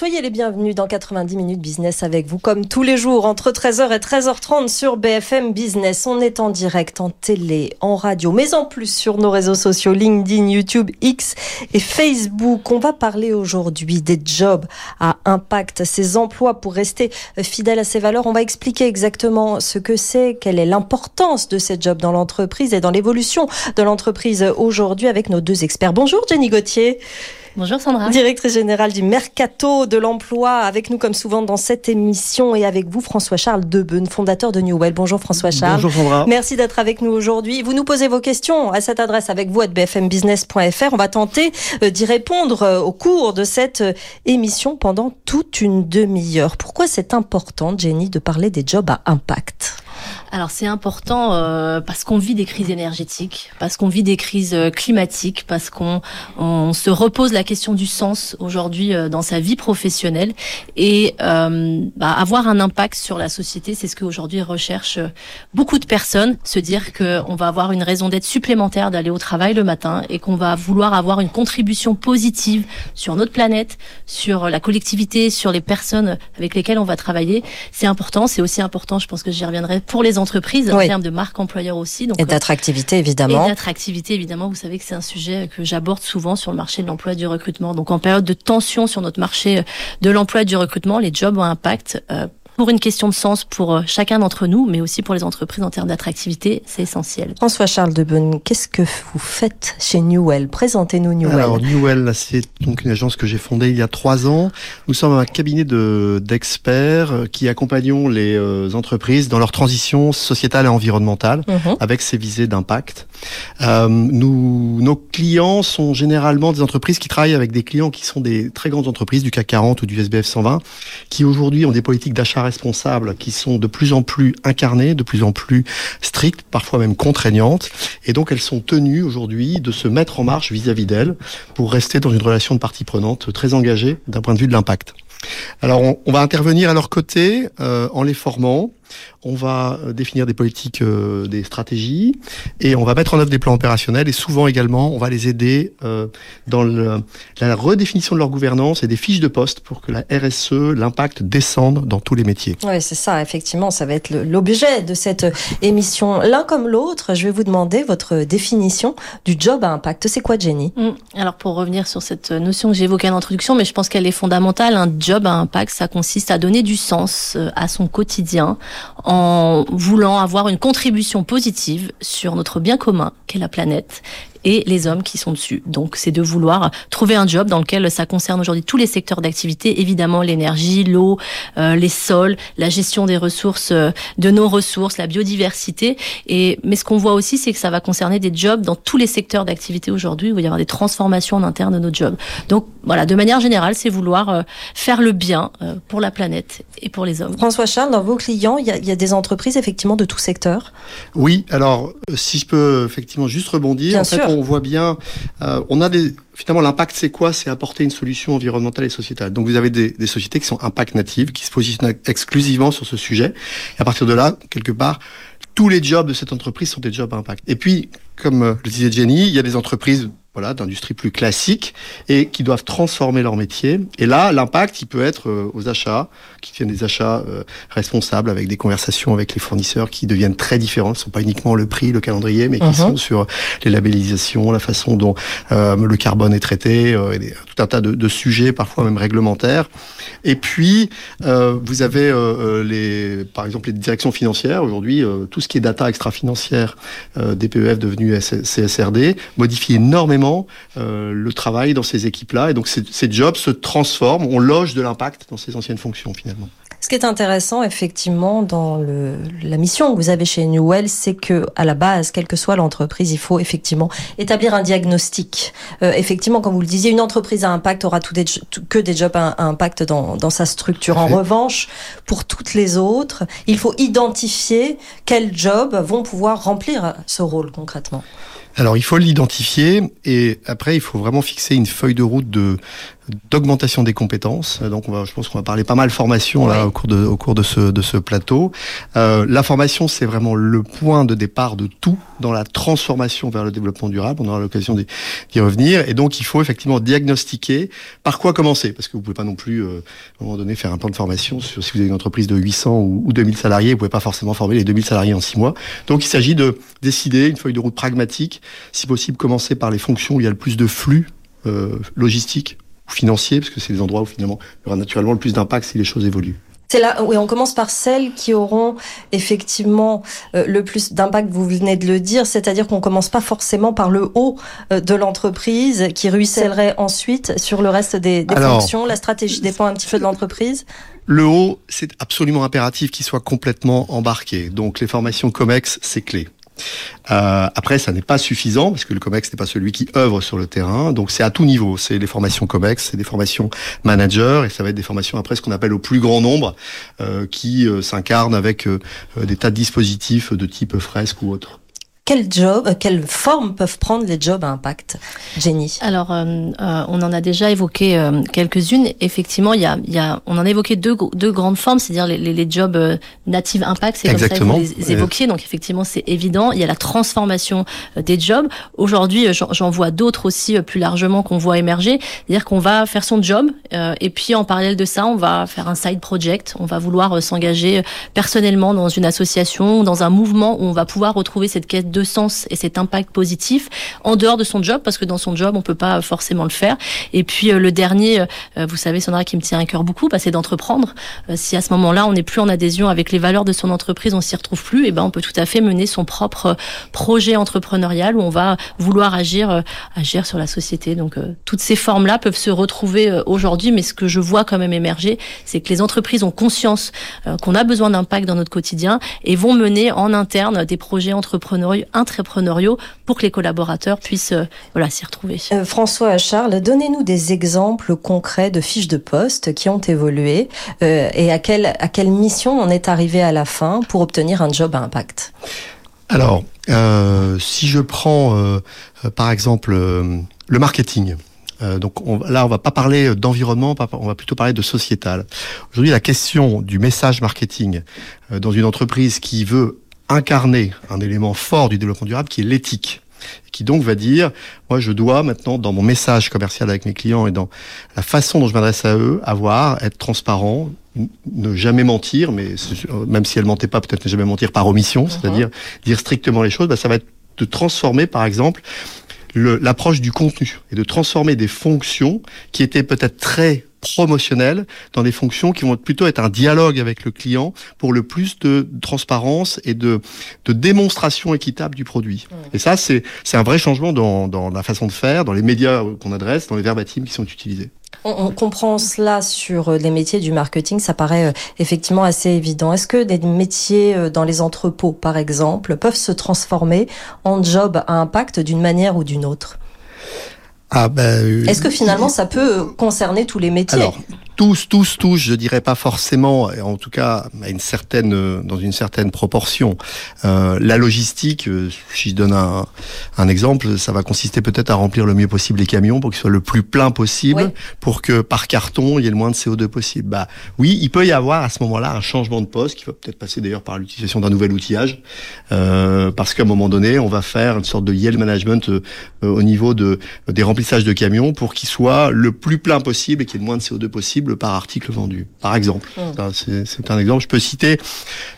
Soyez les bienvenus dans 90 minutes business avec vous, comme tous les jours, entre 13h et 13h30 sur BFM Business. On est en direct, en télé, en radio, mais en plus sur nos réseaux sociaux, LinkedIn, YouTube, X et Facebook. On va parler aujourd'hui des jobs à impact, ces emplois pour rester fidèles à ses valeurs. On va expliquer exactement ce que c'est, quelle est l'importance de ces jobs dans l'entreprise et dans l'évolution de l'entreprise aujourd'hui avec nos deux experts. Bonjour Jenny Gauthier. Bonjour Sandra. Directrice générale du Mercato de l'emploi, avec nous comme souvent dans cette émission et avec vous François-Charles Debeune, fondateur de Newell. Bonjour François-Charles. Bonjour Sandra. Merci d'être avec nous aujourd'hui. Vous nous posez vos questions à cette adresse avec vous à bfmbusiness.fr. On va tenter euh, d'y répondre euh, au cours de cette euh, émission pendant toute une demi-heure. Pourquoi c'est important, Jenny, de parler des jobs à impact? Alors c'est important euh, parce qu'on vit des crises énergétiques, parce qu'on vit des crises euh, climatiques, parce qu'on on se repose la question du sens aujourd'hui euh, dans sa vie professionnelle et euh, bah, avoir un impact sur la société, c'est ce qu'aujourd'hui recherchent euh, beaucoup de personnes, se dire qu'on va avoir une raison d'être supplémentaire d'aller au travail le matin et qu'on va vouloir avoir une contribution positive sur notre planète, sur la collectivité, sur les personnes avec lesquelles on va travailler. C'est important, c'est aussi important, je pense que j'y reviendrai pour les entreprises, Oui. en termes de marque employeur aussi. Donc, Et euh, d'attractivité, et évidemment. d'attractivité, évidemment, vous savez que c'est un sujet que j'aborde souvent sur le marché de l'emploi et du recrutement. Donc en période de tension sur notre marché de l'emploi et du recrutement, les jobs ont un impact euh, pour une question de sens pour euh, chacun d'entre nous, mais aussi pour les entreprises en termes d'attractivité, c'est essentiel. François-Charles Debeune, qu'est-ce que vous faites chez Newell? Présentez-nous Newell. Alors Newell, c'est donc une agence que j'ai fondée il y a trois ans. Nous sommes un cabinet de d'experts euh, qui accompagnons les euh, entreprises dans leur transition sociétale et environnementale Mhm. avec ces visées d'impact. Euh, nous, nos clients sont généralement des entreprises qui travaillent avec des clients qui sont des très grandes entreprises du CAC 40 ou du SBF 120, qui aujourd'hui ont des politiques d'achat responsables qui sont de plus en plus incarnées, de plus en plus strictes, parfois même contraignantes. Et donc elles sont tenues aujourd'hui de se mettre en marche vis-à-vis d'elles pour rester dans une relation de partie prenante très engagée d'un point de vue de l'impact. Alors on, va intervenir à leur côté euh, en les formant. On va euh, définir des politiques, euh, des stratégies, et on va mettre en œuvre des plans opérationnels. Et souvent également, on va les aider euh, dans le- la redéfinition de leur gouvernance et des fiches de poste pour que la RSE, l'impact descende dans tous les métiers. Oui, c'est ça, effectivement, ça va être l'objet de cette émission. L'un comme l'autre, je vais vous demander votre définition du job à impact. C'est quoi, Jenny? Mm. Alors pour revenir sur cette notion que j'évoquais en introduction, mais je pense qu'elle est fondamentale, un job à impact, ça consiste à donner du sens à son quotidien en voulant avoir une contribution positive sur notre bien commun qu'est la planète et les hommes qui sont dessus. Donc c'est de vouloir trouver un job dans lequel ça concerne aujourd'hui tous les secteurs d'activité, évidemment l'énergie, l'eau, euh, les sols, la gestion des ressources, euh, de nos ressources, la biodiversité. Et mais ce qu'on voit aussi, c'est que ça va concerner des jobs dans tous les secteurs d'activité aujourd'hui. où Il va y avoir des transformations en interne de nos jobs. Donc voilà, de manière générale, c'est vouloir euh, faire le bien euh, pour la planète et pour les hommes. François Charles, dans vos clients, il y, a, il y a des entreprises effectivement de tout secteur. Oui, alors euh, si je peux effectivement juste rebondir, Bien en fait sûr. On voit bien, euh, on a finalement l'impact c'est quoi? C'est apporter une solution environnementale et sociétale. Donc vous avez des, des sociétés qui sont impact natives, qui se positionnent exclusivement sur ce sujet. Et à partir de là, quelque part, tous les jobs de cette entreprise sont des jobs à impact. Et puis, comme euh, le disait Jenny, il y a des entreprises voilà, d'industrie plus classique et qui doivent transformer leur métier. Et là, l'impact, il peut être euh, aux achats, qui tiennent des achats euh, responsables avec des conversations avec les fournisseurs qui deviennent très différentes. Ce ne sont pas uniquement le prix, le calendrier, mais qui Mhm. sont sur les labellisations, la façon dont euh, le carbone est traité, euh, et des- tout un tas de, de sujets, parfois même réglementaires. Et puis, euh, vous avez, les, par exemple, les directions financières. Aujourd'hui, euh, tout ce qui est data extra-financière euh, des PEF devenus S- CSRD modifie énormément euh, le travail dans ces équipes-là. Et donc, ces, ces jobs se transforment, on loge de l'impact dans ces anciennes fonctions, finalement. Ce qui est intéressant, effectivement, dans le, la mission que vous avez chez Newell, c'est que, à la base, quelle que soit l'entreprise, il faut effectivement établir un diagnostic. Euh, effectivement, comme vous le disiez, une entreprise à impact aura tout des, tout- que des jobs à, à impact dans, dans sa structure. En revanche, pour toutes les autres, il faut identifier quels jobs vont pouvoir remplir ce rôle concrètement. Alors, il faut l'identifier et après, il faut vraiment fixer une feuille de route de, d'augmentation des compétences. Donc, on va, je pense qu'on va parler pas mal formation là au cours de au cours de ce de ce plateau. Euh, la formation, c'est vraiment le point de départ de tout dans la transformation vers le développement durable. On aura l'occasion d'y revenir. Et donc, il faut effectivement diagnostiquer par quoi commencer, parce que vous pouvez pas non plus euh, à un moment donné faire un plan de formation sur si vous avez une entreprise de 800 ou, ou 2000 salariés, vous pouvez pas forcément former les 2000 salariés en six mois. Donc, il s'agit de décider une feuille de route pragmatique, si possible commencer par les fonctions où il y a le plus de flux euh, logistiques ou financiers, parce que c'est les endroits où finalement il y aura naturellement le plus d'impact si les choses évoluent. C'est là, oui, on commence par celles qui auront effectivement euh, le plus d'impact, vous venez de le dire, c'est-à-dire qu'on commence pas forcément par le haut euh, de l'entreprise, qui ruissellerait ensuite sur le reste des, des Alors, fonctions. La stratégie dépend un petit peu de l'entreprise. Le haut, c'est absolument impératif qu'il soit complètement embarqué. Donc les formations COMEX, c'est clé. Euh, après, ça n'est pas suffisant parce que le COMEX n'est pas celui qui œuvre sur le terrain. Donc, c'est à tout niveau. C'est les formations COMEX, c'est des formations managers et ça va être des formations après ce qu'on appelle au plus grand nombre euh, qui euh, s'incarnent avec des tas de dispositifs de type fresque ou autre. Quel job, euh, quelle forme peuvent prendre les jobs à impact, Jenny? Alors, euh, euh, on en a déjà évoqué euh, quelques-unes. Effectivement, il y a, il y a, on en a évoqué deux, deux grandes formes, c'est-à-dire les, les, les jobs euh, native impact, c'est comme ça que Exactement. vous les évoquiez. Donc, effectivement, c'est évident. Il y a la transformation euh, des jobs. Aujourd'hui, j'en j'en vois d'autres aussi euh, plus largement qu'on voit émerger. C'est-à-dire qu'on va faire son job euh, et puis en parallèle de ça, on va faire un side project. On va vouloir euh, s'engager personnellement dans une association, dans un mouvement où on va pouvoir retrouver cette quête de sens et cet impact positif en dehors de son job, parce que dans son job, on peut pas forcément le faire. Et puis euh, le dernier, euh, vous savez, Sandra, qui me tient à cœur beaucoup, bah, c'est d'entreprendre. Euh, si à ce moment-là, on n'est plus en adhésion avec les valeurs de son entreprise, on s'y retrouve plus, et ben on peut tout à fait mener son propre projet entrepreneurial où on va vouloir agir, agir sur la société. Donc toutes ces formes-là peuvent se retrouver aujourd'hui, mais ce que je vois quand même émerger, c'est que les entreprises ont conscience qu'on a besoin d'impact dans notre quotidien et vont mener en interne des projets entrepreneuriaux, entrepreneuriaux pour que les collaborateurs puissent euh, voilà s'y retrouver. Euh, François Charles, donnez-nous des exemples concrets de fiches de poste qui ont évolué euh, et à quelle, à quelle mission on est arrivé à la fin pour obtenir un job à impact? Alors, euh, si je prends par exemple euh, le marketing. donc on, là, on va pas parler d'environnement, on va plutôt parler de sociétal. Aujourd'hui, la question du message marketing dans une entreprise qui veut incarner un élément fort du développement durable, qui est l'éthique, qui donc va dire, moi, je dois maintenant, dans mon message commercial avec mes clients et dans la façon dont je m'adresse à eux, avoir, être transparent, ne jamais mentir, mais même si elle mentait pas, peut-être ne jamais mentir par omission, c'est-à-dire dire strictement les choses, bah, ça va être de transformer, par exemple, le- l'approche du contenu et de transformer des fonctions qui étaient peut-être très promotionnelles dans des fonctions qui vont plutôt être un dialogue avec le client pour le plus de transparence et de, de démonstration équitable du produit. Et ça, c'est c'est un vrai changement dans, dans la façon de faire, dans les médias qu'on adresse, dans les verbatims qui sont utilisés. On, on comprend cela sur euh, les métiers du marketing, ça paraît euh, effectivement assez évident. Est-ce que des métiers euh, dans les entrepôts, par exemple, peuvent se transformer en job à impact d'une manière ou d'une autre? Ah ben, Est-ce que finalement ça peut euh, concerner tous les métiers? Alors, tous, tous, tous, je dirais pas forcément, en tout cas à une certaine, euh, dans une certaine proportion. Euh, la logistique, euh, si je donne un, un exemple, ça va consister peut-être à remplir le mieux possible les camions pour qu'ils soient le plus plein possible, Oui. pour que par carton il y ait le moins de CO2 possible. Bah oui, il peut y avoir à ce moment-là un changement de poste qui va peut-être passer d'ailleurs par l'utilisation d'un nouvel outillage, euh, parce qu'à un moment donné, on va faire une sorte de yield management euh, euh, au niveau de des remplissages de camions pour qu'ils soient le plus plein possible et qu'il y ait le moins de CO2 possible par article vendu, par exemple. Mm. Ça, C'est un exemple. Je peux citer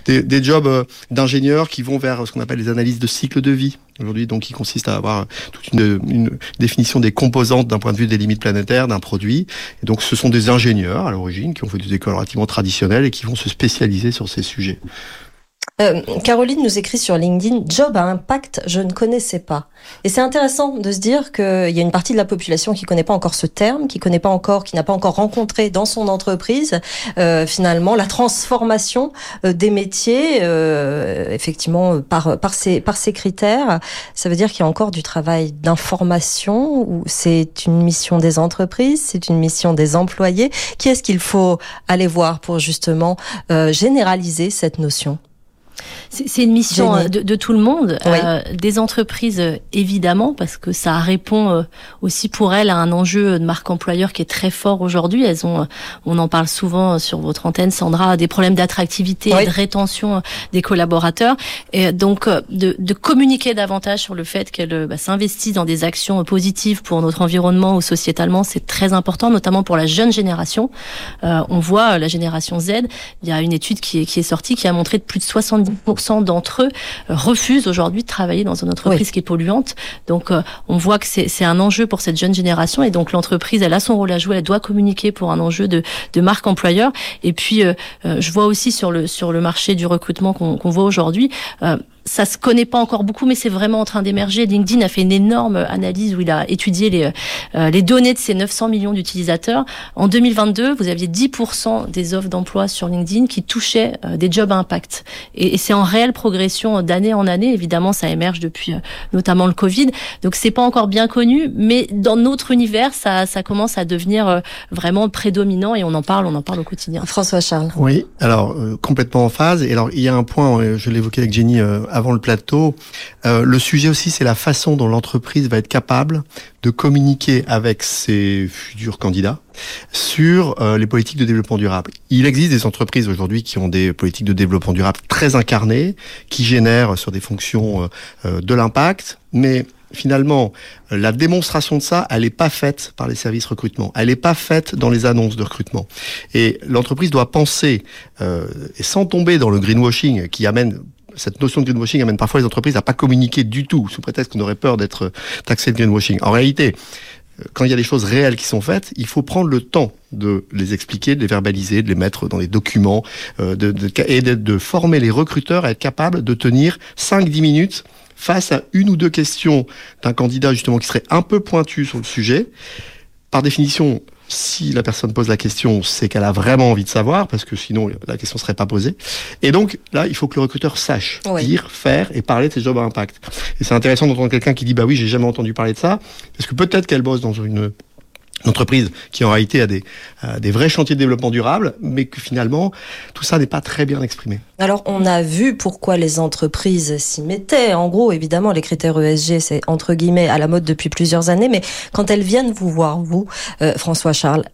des, des jobs euh, d'ingénieurs qui vont vers ce qu'on appelle les analyses de cycle de vie aujourd'hui, donc qui consiste à avoir toute une, une définition des composantes d'un point de vue des limites planétaires d'un produit. Et donc, ce sont des ingénieurs à l'origine qui ont fait des écoles relativement traditionnelles et qui vont se spécialiser sur ces sujets. Euh, Caroline nous écrit sur LinkedIn Job à impact, je ne connaissais pas. Et c'est intéressant de se dire qu'il y a une partie de la population qui connaît pas encore ce terme, qui connaît pas encore, qui n'a pas encore rencontré dans son entreprise euh, finalement la transformation euh, des métiers, euh, effectivement par par ces par ces critères. Ça veut dire qu'il y a encore du travail d'information ou c'est une mission des entreprises, c'est une mission des employés. Qui est-ce qu'il faut aller voir pour justement généraliser cette notion? C'est une mission euh, de, de, tout le monde, euh, des entreprises euh, évidemment, parce que ça répond aussi pour elles à un enjeu de marque employeur qui est très fort aujourd'hui. Elles ont, on en parle souvent sur votre antenne, Sandra, des problèmes d'attractivité et de rétention des collaborateurs. Et donc de, de communiquer davantage sur le fait qu'elles bah, s'investissent dans des actions positives pour notre environnement ou sociétalement, c'est très important, notamment pour la jeune génération. on voit la génération Z. Il y a une étude qui est, qui est sortie qui a montré de plus de 70 d'entre eux euh, refusent aujourd'hui de travailler dans une entreprise qui est polluante. Donc, euh, on voit que c'est un enjeu pour cette jeune génération et donc l'entreprise, elle a son rôle à jouer, elle doit communiquer pour un enjeu de, de marque employeur. Et puis, euh, je vois aussi sur le sur le marché du recrutement qu'on voit aujourd'hui, ça se connaît pas encore beaucoup, mais c'est vraiment en train d'émerger. LinkedIn a fait une énorme analyse où il a étudié les, euh, les données de ces 900 millions d'utilisateurs. En 2022, vous aviez 10% des offres d'emploi sur LinkedIn qui touchaient euh, des jobs à impact. Et, et c'est en réelle progression d'année en année. Évidemment, ça émerge depuis euh, notamment le Covid. Donc c'est pas encore bien connu, mais dans notre univers, ça, ça commence à devenir vraiment prédominant et on en parle, on en parle au quotidien. François Charles. Oui, alors complètement en phase. Et alors il y a un point, je l'évoquais avec Jenny avant le plateau. Euh, le sujet aussi, c'est la façon dont l'entreprise va être capable de communiquer avec ses futurs candidats sur euh, les politiques de développement durable. Il existe des entreprises aujourd'hui qui ont des politiques de développement durable très incarnées, qui génèrent sur des fonctions euh, de l'impact, mais finalement, la démonstration de ça, elle n'est pas faite par les services recrutement. Elle n'est pas faite dans les annonces de recrutement. Et l'entreprise doit penser, et sans tomber dans le greenwashing qui amène cette notion de greenwashing amène parfois les entreprises à pas communiquer du tout, sous prétexte qu'on aurait peur d'être taxé de greenwashing. En réalité, euh, quand il y a des choses réelles qui sont faites, il faut prendre le temps de les expliquer, de les verbaliser, de les mettre dans des documents, euh, et de, de, former les recruteurs à être capables de tenir 5-10 minutes face à une ou deux questions d'un candidat justement qui serait un peu pointu sur le sujet. Par définition, si la personne pose la question, c'est qu'elle a vraiment envie de savoir, parce que sinon la question serait pas posée. Et donc là, il faut que le recruteur sache dire, faire et parler de ses jobs à impact. Et c'est intéressant d'entendre quelqu'un qui dit bah oui, j'ai jamais entendu parler de ça, parce que peut-être qu'elle bosse dans une entreprise qui en réalité a des, des vrais chantiers de développement durable, mais que finalement, tout ça n'est pas très bien exprimé. Alors, on a vu pourquoi les entreprises s'y mettaient. En gros, évidemment, les critères ESG, c'est entre guillemets à la mode depuis plusieurs années, mais quand elles viennent vous voir, vous, euh, François Charles,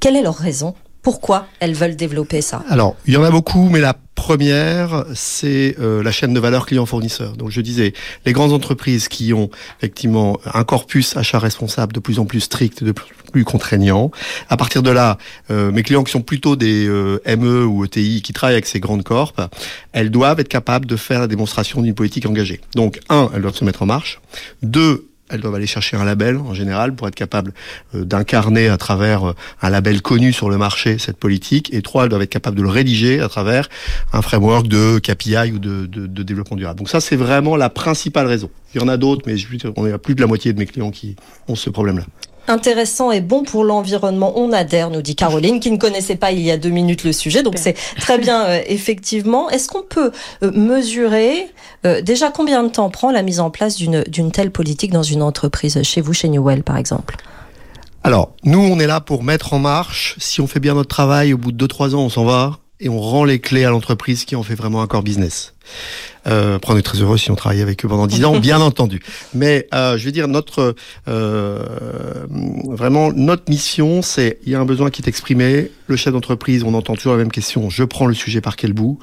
quelle est leur raison pourquoi elles veulent développer ça? Alors, il y en a beaucoup, mais la première, c'est euh, la chaîne de valeur client-fournisseur. Donc je disais, les grandes entreprises qui ont effectivement un corpus achat responsable de plus en plus strict, de plus, plus contraignant. À partir de là, euh, mes clients qui sont plutôt des euh, ME ou ETI qui travaillent avec ces grandes corps, elles doivent être capables de faire la démonstration d'une politique engagée. Donc un, elles doivent se mettre en marche. Deux, elles doivent aller chercher un label en général pour être capables euh, d'incarner à travers euh, un label connu sur le marché cette politique. Et trois, elles doivent être capables de le rédiger à travers un framework de KPI ou de, développement durable. Donc ça, c'est vraiment la principale raison. Il y en a d'autres, mais je, on est à plus de la moitié de mes clients qui ont ce problème-là intéressant et bon pour l'environnement. On adhère, nous dit Caroline, qui ne connaissait pas il y a deux minutes le sujet. Donc c'est très bien, euh, effectivement. Est-ce qu'on peut euh, mesurer euh, déjà combien de temps prend la mise en place d'une telle politique dans une entreprise, chez vous, chez Newell, par exemple? Alors, nous, on est là pour mettre en marche. Si on fait bien notre travail, au bout de 2-3 ans, on s'en va et on rend les clés à l'entreprise qui en fait vraiment un core business. Euh, on est très heureux si on travaille avec eux pendant dix ans, bien entendu. Mais euh, je veux dire notre euh, vraiment notre mission, c'est il y a un besoin qui est exprimé. Le chef d'entreprise, on entend toujours la même question. Je prends le sujet par quel bout,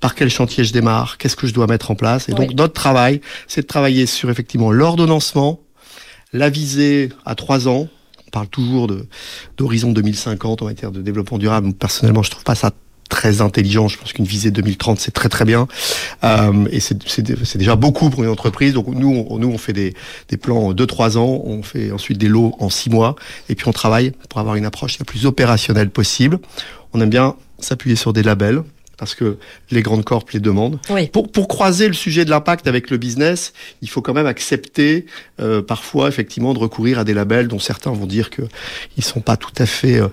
par quel chantier je démarre, qu'est-ce que je dois mettre en place? Et donc notre travail, c'est de travailler sur effectivement l'ordonnancement, la visée à trois ans. On parle toujours de d'horizon 2050 en matière de développement durable. Personnellement, je trouve pas ça très intelligent. Je pense qu'une visée 2030, c'est très très bien. Euh, et c'est déjà beaucoup pour une entreprise. Donc nous, on, nous, on fait des, des plans 2-3 ans, on fait ensuite des lots en 6 mois, et puis on travaille pour avoir une approche la plus opérationnelle possible. On aime bien s'appuyer sur des labels parce que les grandes corps les demandent. Pour, pour croiser le sujet de l'impact avec le business, il faut quand même accepter euh, parfois effectivement de recourir à des labels dont certains vont dire que ils sont pas tout à fait euh,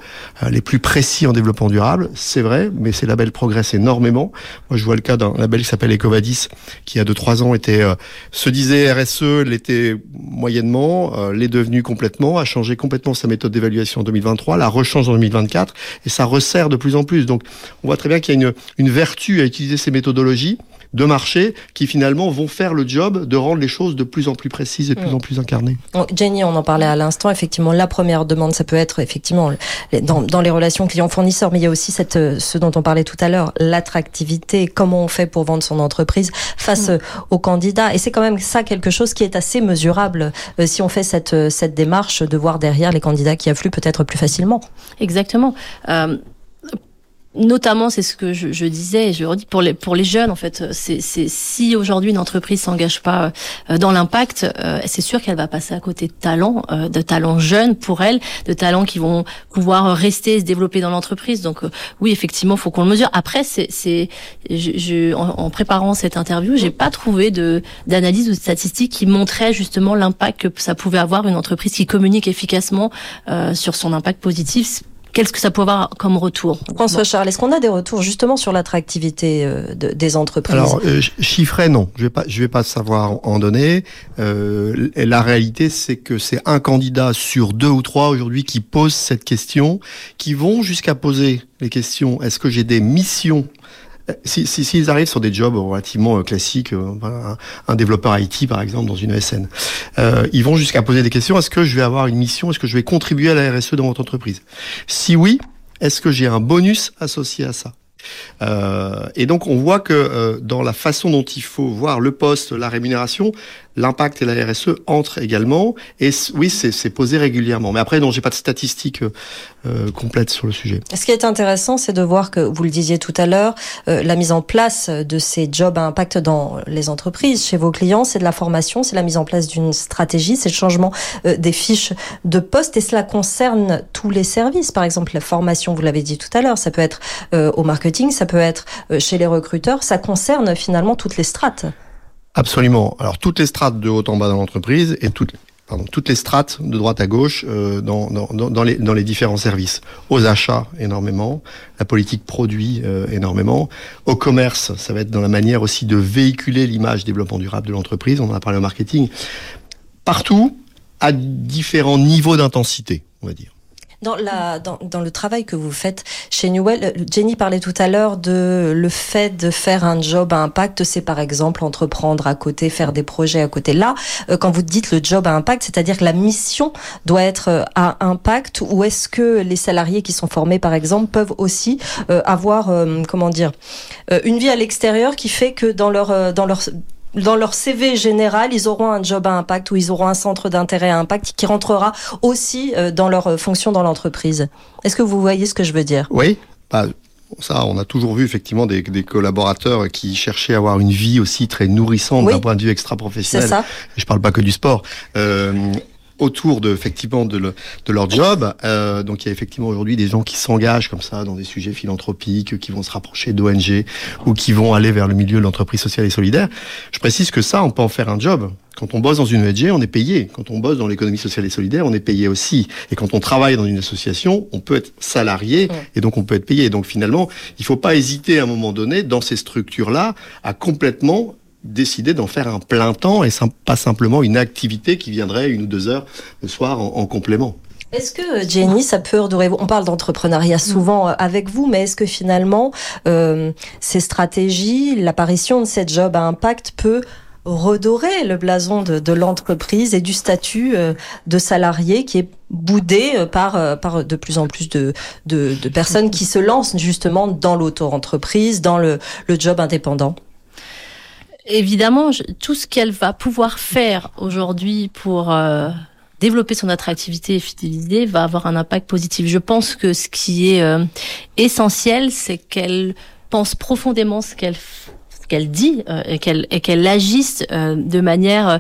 les plus précis en développement durable. C'est vrai, mais ces labels progressent énormément. Moi, je vois le cas d'un label qui s'appelle Ecovadis, qui il y a 2-3 ans était euh, se disait RSE, l'était moyennement, l'est devenu complètement, a changé complètement sa méthode d'évaluation en 2023, la rechange en 2024, et ça resserre de plus en plus. Donc, on voit très bien qu'il y a une une vertu à utiliser ces méthodologies, de marché qui finalement vont faire le job de rendre les choses de plus en plus précises et de plus en plus incarnées. Jenny, on en parlait à l'instant. Effectivement, la première demande, ça peut être effectivement dans, dans les relations clients-fournisseurs, mais il y a aussi cette, ce dont on parlait tout à l'heure, l'attractivité. Comment on fait pour vendre son entreprise face mm. aux candidats? Et c'est quand même ça quelque chose qui est assez mesurable euh, si on fait cette, cette démarche de voir derrière les candidats qui affluent peut-être plus facilement. Exactement. Euh, notamment, c'est ce que je, je, disais, et je redis pour les pour les jeunes en fait. C'est si aujourd'hui une entreprise s'engage pas euh, dans l'impact, euh, c'est sûr qu'elle va passer à côté de talents, euh, de talents jeunes pour elle, de talents qui vont pouvoir rester et se développer dans l'entreprise. Donc oui, effectivement, faut qu'on le mesure. Après, c'est c'est je, en, en, préparant cette interview, j'ai pas trouvé de d'analyse ou de statistiques qui montraient justement l'impact que ça pouvait avoir une entreprise qui communique efficacement sur son impact positif Qu'est-ce que ça peut avoir comme retour François Charles, est-ce qu'on a des retours justement sur l'attractivité euh, de, des entreprises Alors, euh, chiffré, non. Je vais pas, je vais pas savoir en donner. Euh, la réalité, c'est que c'est un candidat sur deux ou trois aujourd'hui qui pose cette question, qui vont jusqu'à poser les questions. Est-ce que j'ai des missions S'ils si, si, arrivent sur des jobs relativement euh, classiques, euh, un, développeur IT par exemple dans une ESN, euh, ils vont jusqu'à poser des questions. Est-ce que je vais avoir une mission? Est-ce que je vais contribuer à la RSE dans votre entreprise? Si oui, est-ce que j'ai un bonus associé à ça? Euh, et donc on voit que euh, dans la façon dont il faut voir le poste, la rémunération, l'impact et la RSE entrent également. Et oui, c'est posé régulièrement. Mais après, non, j'ai pas de statistiques euh, complètes sur le sujet. Ce qui est intéressant, c'est de voir que vous le disiez tout à l'heure, la mise en place de ces jobs à impact dans les entreprises, chez vos clients, c'est de la formation, c'est la mise en place d'une stratégie, c'est le changement des fiches de poste, et cela concerne tous les services. Par exemple, la formation, vous l'avez dit tout à l'heure, ça peut être au marketing ça peut être euh, chez les recruteurs, ça concerne finalement toutes les strates. Absolument. Alors toutes les strates de haut en bas dans l'entreprise et toutes, toutes les strates de droite à gauche euh, dans, dans, dans, les, dans les différents services. Aux achats énormément, la politique produit euh, énormément. Au commerce, ça va être dans la manière aussi de véhiculer l'image développement durable de l'entreprise. On en a parlé au marketing. Partout, à différents niveaux d'intensité, on va dire. Dans, la, dans, dans, le travail que vous faites chez Newell, euh, Jenny parlait tout à l'heure de le fait de faire un job à impact, c'est par exemple entreprendre à côté, faire des projets à côté. Là, euh, quand vous dites le job à impact, c'est-à-dire que la mission doit être euh, à impact ou est-ce que les salariés qui sont formés, par exemple, peuvent aussi avoir, comment dire, une vie à l'extérieur qui fait que dans leur, dans leur dans leur CV général, ils auront un job à impact ou ils auront un centre d'intérêt à impact qui rentrera aussi euh, dans leur euh, fonction dans l'entreprise. Est-ce que vous voyez ce que je veux dire? Oui. Bah, ça, on a toujours vu effectivement des, des, collaborateurs qui cherchaient à avoir une vie aussi très nourrissante d'un point de vue extra-professionnel. C'est ça. je parle pas que du sport. Euh, autour de effectivement de, le, de leur job. Euh, donc il y a effectivement aujourd'hui des gens qui s'engagent comme ça dans des sujets philanthropiques, qui vont se rapprocher d'ONG ou qui vont aller vers le milieu de l'entreprise sociale et solidaire. Je précise que ça, on peut en faire un job. Quand on bosse dans une ONG, on est payé. Quand on bosse dans l'économie sociale et solidaire, on est payé aussi. Et quand on travaille dans une association, on peut être salarié et donc on peut être payé. Donc finalement, il ne faut pas hésiter à un moment donné dans ces structures-là à complètement décider d'en faire un plein temps et pas simplement une activité qui viendrait une ou deux heures le soir en, complément. Est-ce que Jenny, ça peut redorer On parle d'entrepreneuriat souvent euh, avec vous, mais est-ce que finalement euh, ces stratégies, l'apparition de cette job à impact peut redorer le blason de, l'entreprise et du statut euh, de salarié qui est boudé par, par de plus en plus de, de, de personnes qui se lancent justement dans l'auto-entreprise, dans le, le job indépendant? Évidemment, tout ce qu'elle va pouvoir faire aujourd'hui pour euh, développer son attractivité et fidéliser va avoir un impact positif. Je pense que ce qui est euh, essentiel, c'est qu'elle pense profondément ce qu'elle qu'elle dit euh, et qu'elle et qu'elle agisse de manière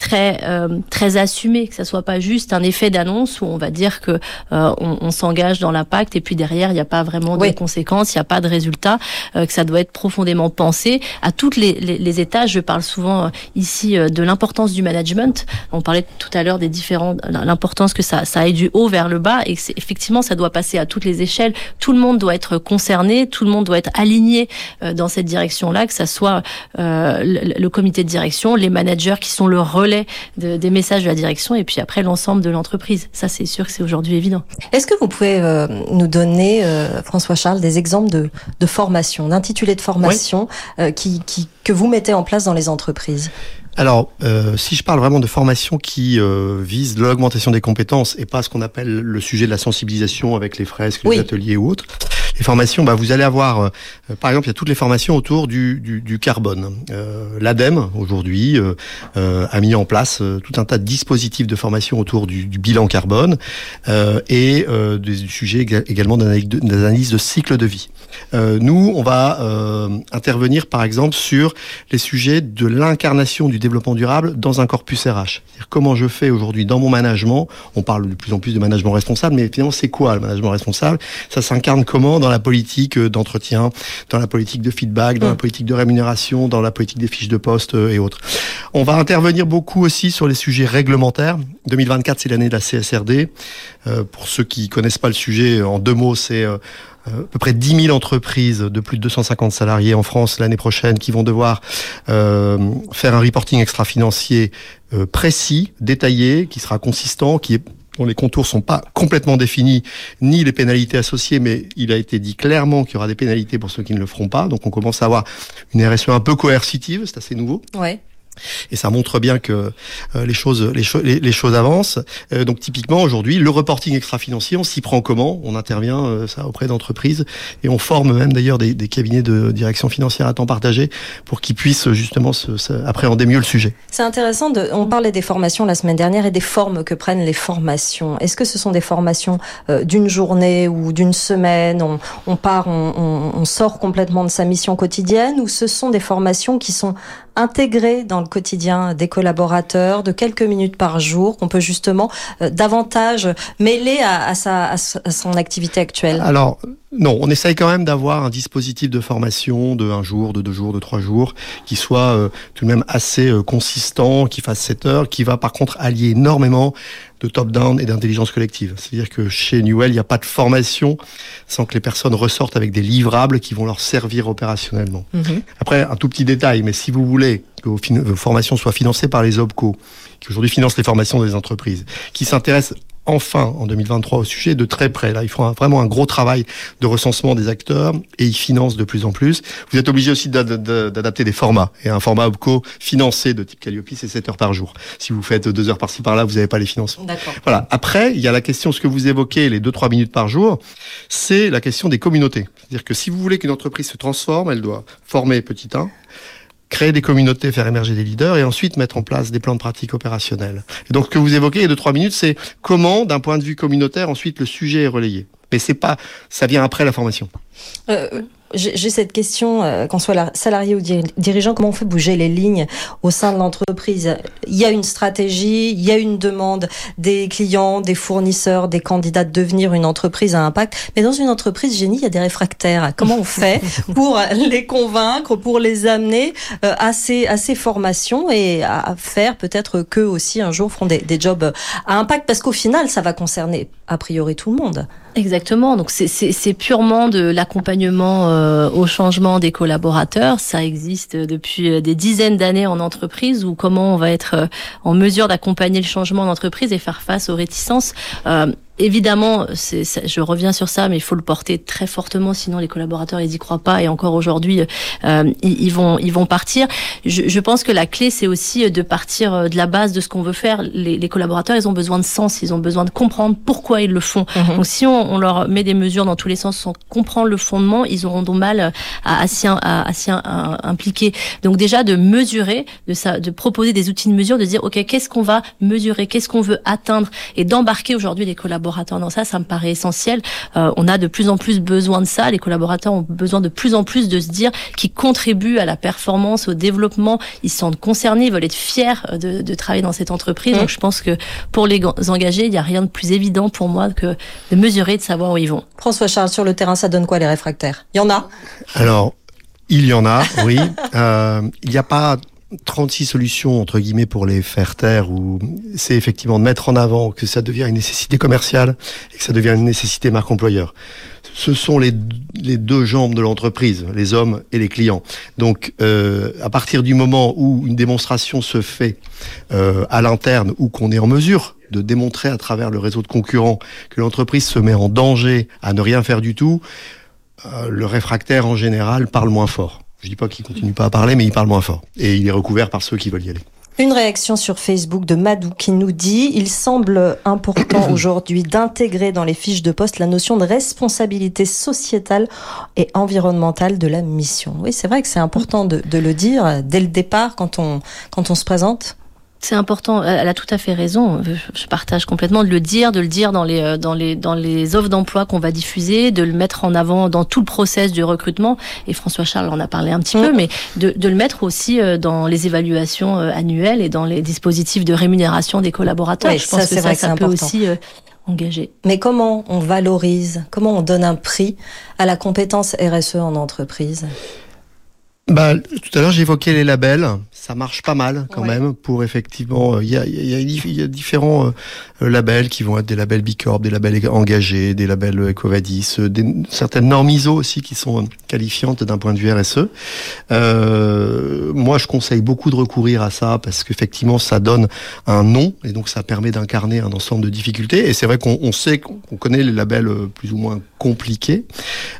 très euh, très assumé, que ça soit pas juste un effet d'annonce où on va dire que euh, on, on s'engage dans l'impact et puis derrière il n'y a pas vraiment de conséquences, il n'y a pas de résultats, euh, que ça doit être profondément pensé à toutes les, les, les étages. Je parle souvent euh, ici de l'importance du management. On parlait tout à l'heure des différents l'importance que ça ça aille du haut vers le bas et que effectivement ça doit passer à toutes les échelles. Tout le monde doit être concerné, tout le monde doit être aligné dans cette direction-là, que ça soit le, le, comité de direction, les managers qui sont le relais relais des messages de la direction et puis après l'ensemble de l'entreprise. Ça, c'est sûr que c'est aujourd'hui évident. Est-ce que vous pouvez euh, nous donner, euh, François Charles, des exemples de, de formation, d'intitulés de formation euh, qui, qui, que vous mettez en place dans les entreprises? Alors, euh, si je parle vraiment de formation qui euh, vise l'augmentation des compétences et pas ce qu'on appelle le sujet de la sensibilisation avec les fresques, les ateliers ou autres, les formations, bah, vous allez avoir, euh, par exemple, il y a toutes les formations autour du, carbone. Euh, L'ADEME, aujourd'hui, euh, a mis en place tout un tas de dispositifs de formation autour du, bilan carbone et des sujets également d'analyse de cycle de vie. nous, on va intervenir, par exemple, sur les sujets de l'incarnation du développement durable dans un corpus RH. Comment je fais aujourd'hui dans mon management, on parle de plus en plus de management responsable, mais finalement, c'est quoi le management responsable? Ça s'incarne comment la politique euh, d'entretien, dans la politique de feedback, dans la mm. politique de rémunération, dans la politique des fiches de poste euh, et autres. On va intervenir beaucoup aussi sur les sujets réglementaires. 2024, c'est l'année de la CSRD. Euh, pour ceux qui connaissent pas le sujet, en deux mots, c'est à peu près 10 000 entreprises de plus de 250 salariés en France l'année prochaine qui vont devoir faire un reporting extra-financier précis, détaillé, qui sera consistant, qui est dont les contours sont pas complètement définis, ni les pénalités associées, mais il a été dit clairement qu'il y aura des pénalités pour ceux qui ne le feront pas. Donc on commence à avoir une RSE un peu coercitive, c'est assez nouveau. Ouais et ça montre bien que euh, les choses les, les, choses avancent. Euh, donc typiquement aujourd'hui, le reporting extra-financier, on s'y prend comment? On intervient euh, ça auprès d'entreprises et on forme même d'ailleurs des, des, cabinets de direction financière à temps partagé pour qu'ils puissent justement se, appréhender mieux le sujet. C'est intéressant. De, on parlait des formations la semaine dernière et des formes que prennent les formations. Est-ce que ce sont des formations d'une journée ou d'une semaine? On, on, part, on, on sort complètement de sa mission quotidienne ou ce sont des formations qui sont intégrées dans le quotidien des collaborateurs de quelques minutes par jour qu'on peut justement euh, davantage mêler à, sa, son activité actuelle. Alors non, on essaye quand même d'avoir un dispositif de formation de un jour, de deux jours, de trois jours, qui soit euh, tout de même assez euh, consistant, qui fasse 7 heures, qui va par contre allier énormément de top-down et d'intelligence collective. C'est-à-dire que chez Newell, il n'y a pas de formation sans que les personnes ressortent avec des livrables qui vont leur servir opérationnellement. Mhm. Après, un tout petit détail, mais si vous voulez que vos, formations soient financées par les OPCO, qui aujourd'hui financent les formations des entreprises, qui s'intéressent enfin en 2023 au sujet de très près. Là, ils font vraiment un gros travail de recensement des acteurs et ils financent de plus en plus. Vous êtes obligé aussi d'adapter des formats. Et un format OPCO financé de type Calliope, c'est 7 heures par jour. Si vous faites deux heures par-ci par-là, vous n'avez pas les financements. Voilà. Après, il y a la question, ce que vous évoquez, les 2-3 minutes par jour, c'est la question des communautés. C'est-à-dire que si vous voulez qu'une entreprise se transforme, elle doit former petit 1, créer des communautés, faire émerger des leaders et ensuite mettre en place des plans de pratique opérationnels. Et donc, ce que vous évoquez, a deux, trois minutes, c'est comment, d'un point de vue communautaire, ensuite le sujet est relayé. Mais c'est pas, ça vient après la formation. Euh, j'ai cette question, euh, qu'on soit salarié ou dirigeant, comment on fait bouger les lignes au sein de l'entreprise? Il y a une stratégie, il y a une demande des clients, des fournisseurs, des candidats de devenir une entreprise à impact. Mais dans une entreprise génie, il y a des réfractaires. Comment on fait pour les convaincre, pour les amener euh, à, ces, à ces formations et à faire peut-être qu'eux aussi un jour feront des, des jobs à impact? Parce qu'au final, ça va concerner a priori tout le monde. Exactement. Donc c'est purement de l'accompagnement euh, au changement des collaborateurs. Ça existe depuis euh, des dizaines d'années en entreprise ou comment on va être euh, en mesure d'accompagner le changement d'entreprise et faire face aux réticences évidemment, c'est, je reviens sur ça, mais il faut le porter très fortement, sinon les collaborateurs ils y croient pas et encore aujourd'hui euh, ils, vont ils vont partir. Je, je, pense que la clé c'est aussi de partir euh, de la base de ce qu'on veut faire. Les, les, collaborateurs ils ont besoin de sens, ils ont besoin de comprendre pourquoi ils le font. Mhm. Donc si on, on, leur met des mesures dans tous les sens sans comprendre le fondement, ils auront du mal à, à s'y impliquer. Donc déjà de mesurer, de ça, de proposer des outils de mesure, de dire ok qu'est-ce qu'on va mesurer, qu'est-ce qu'on veut atteindre? Et d'embarquer aujourd'hui les collaborateurs collaborateurs dans ça, ça me paraît essentiel. Euh, on a de plus en plus besoin de ça. Les collaborateurs ont besoin de plus en plus de se dire qu'ils contribuent à la performance, au développement. Ils se sentent concernés, ils veulent être fiers de, de travailler dans cette entreprise. Mmh. Donc je pense que pour les engagés, il n'y a rien de plus évident pour moi que de mesurer, de savoir où ils vont. François Charles, sur le terrain, ça donne quoi les réfractaires? Il y en a? Alors, il y en a, oui. Euh, il n'y a pas 36 solutions entre guillemets pour les faire taire ou c'est effectivement de mettre en avant que ça devient une nécessité commerciale et que ça devient une nécessité marque employeur. ce sont les, deux jambes de l'entreprise, les hommes et les clients. Donc, euh, à partir du moment où une démonstration se fait euh, à l'interne ou qu'on est en mesure de démontrer à travers le réseau de concurrents que l'entreprise se met en danger à ne rien faire du tout, euh, le réfractaire en général parle moins fort. Je dis pas qu'il continue pas à parler, mais il parle moins fort. Et il est recouvert par ceux qui veulent y aller. Une réaction sur Facebook de Madou qui nous dit il semble important aujourd'hui d'intégrer dans les fiches de poste la notion de responsabilité sociétale et environnementale de la mission. Oui, c'est vrai que c'est important de, de, le dire dès le départ quand on, quand on se présente. C'est important. Elle a tout à fait raison. Je partage complètement de le dire, de le dire dans les dans les dans les offres d'emploi qu'on va diffuser, de le mettre en avant dans tout le process du recrutement. Et François Charles en a parlé un petit mmh. peu, mais de, de le mettre aussi euh, dans les évaluations euh, annuelles et dans les dispositifs de rémunération des collaborateurs. Oui, Je pense ça, que ça, ça, ça peut aussi euh, engager. Mais comment on valorise, comment on donne un prix à la compétence RSE en entreprise? Bah, tout à l'heure, j'évoquais les labels. Ça marche pas mal quand ouais. même pour effectivement. Il y a, y, a, y a, différents euh, labels qui vont être des labels Bicorp, des labels engagés, des labels Ecovadis, des, certaines normes ISO aussi qui sont qualifiantes d'un point de vue RSE. Euh, moi, je conseille beaucoup de recourir à ça parce qu'effectivement, ça donne un nom et donc ça permet d'incarner un ensemble de difficultés. Et c'est vrai qu'on on sait qu'on connaît les labels plus ou moins compliqués.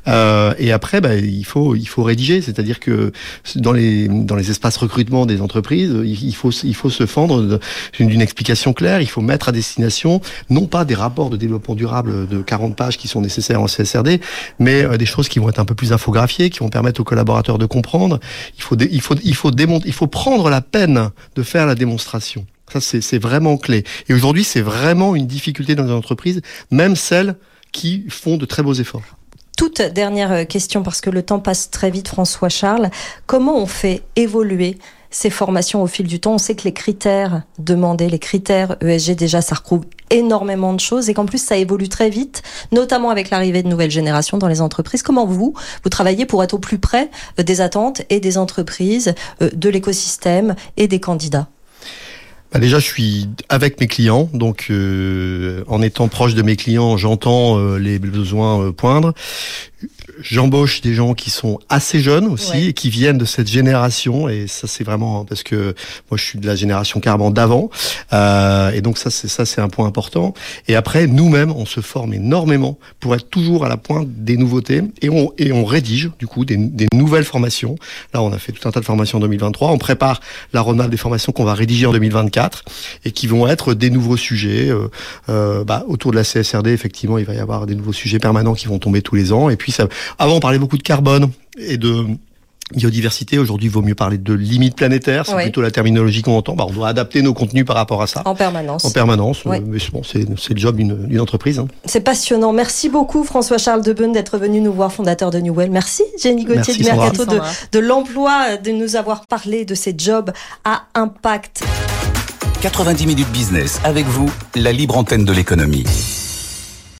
Euh, et après, bah, il faut il faut rédiger, c'est-à-dire que dans les dans les espaces recrutement des entreprises, il faut il faut se fendre d'une explication claire. Il faut mettre à destination non pas des rapports de développement durable de 40 pages qui sont nécessaires en CSRD, mais euh, des choses qui vont être un peu plus infographiées, qui vont permettre aux collaborateurs de comprendre. Il faut il faut il faut il faut prendre la peine de faire la démonstration. Ça c'est vraiment clé. Et aujourd'hui, c'est vraiment une difficulté dans les entreprises, même celles qui font de très beaux efforts toute dernière question, parce que le temps passe très vite, François Charles. Comment on fait évoluer ces formations au fil du temps On sait que les critères demandés, les critères ESG, déjà, ça recouvre énormément de choses et qu'en plus, ça évolue très vite, notamment avec l'arrivée de nouvelles générations dans les entreprises. Comment vous, vous travaillez pour être au plus près des attentes et des entreprises, de l'écosystème et des candidats? Bah déjà, je suis avec mes clients, donc euh, en étant proche de mes clients, j'entends euh, les besoins euh, poindre. J'embauche des gens qui sont assez jeunes aussi ouais. et qui viennent de cette génération. Et ça c'est vraiment parce que moi je suis de la génération carrément d'avant. Euh, et donc ça c'est ça c'est un point important. Et après nous-mêmes on se forme énormément pour être toujours à la pointe des nouveautés. Et on et on rédige du coup des, des nouvelles formations. Là on a fait tout un tas de formations en 2023 on prépare la roadmap des formations qu'on va rédiger en 2024 et qui vont être des nouveaux sujets. Euh, euh, bah, autour de la CSRD effectivement il va y avoir des nouveaux sujets permanents qui vont tomber tous les ans. Et puis ça avant, on parlait beaucoup de carbone et de biodiversité. Aujourd'hui, il vaut mieux parler de limites planétaires. C'est plutôt la terminologie qu'on entend. Bah, on doit adapter nos contenus par rapport à ça. En permanence. En permanence. Oui. Mais bon, c'est le job d'une entreprise. Hein. C'est passionnant. Merci beaucoup, François-Charles Debeune, d'être venu nous voir, fondateur de New Well. Merci, Jenny Gauthier du Mercato de, de l'emploi, de nous avoir parlé de ces jobs à impact. 90 minutes business avec vous, la libre antenne de l'économie.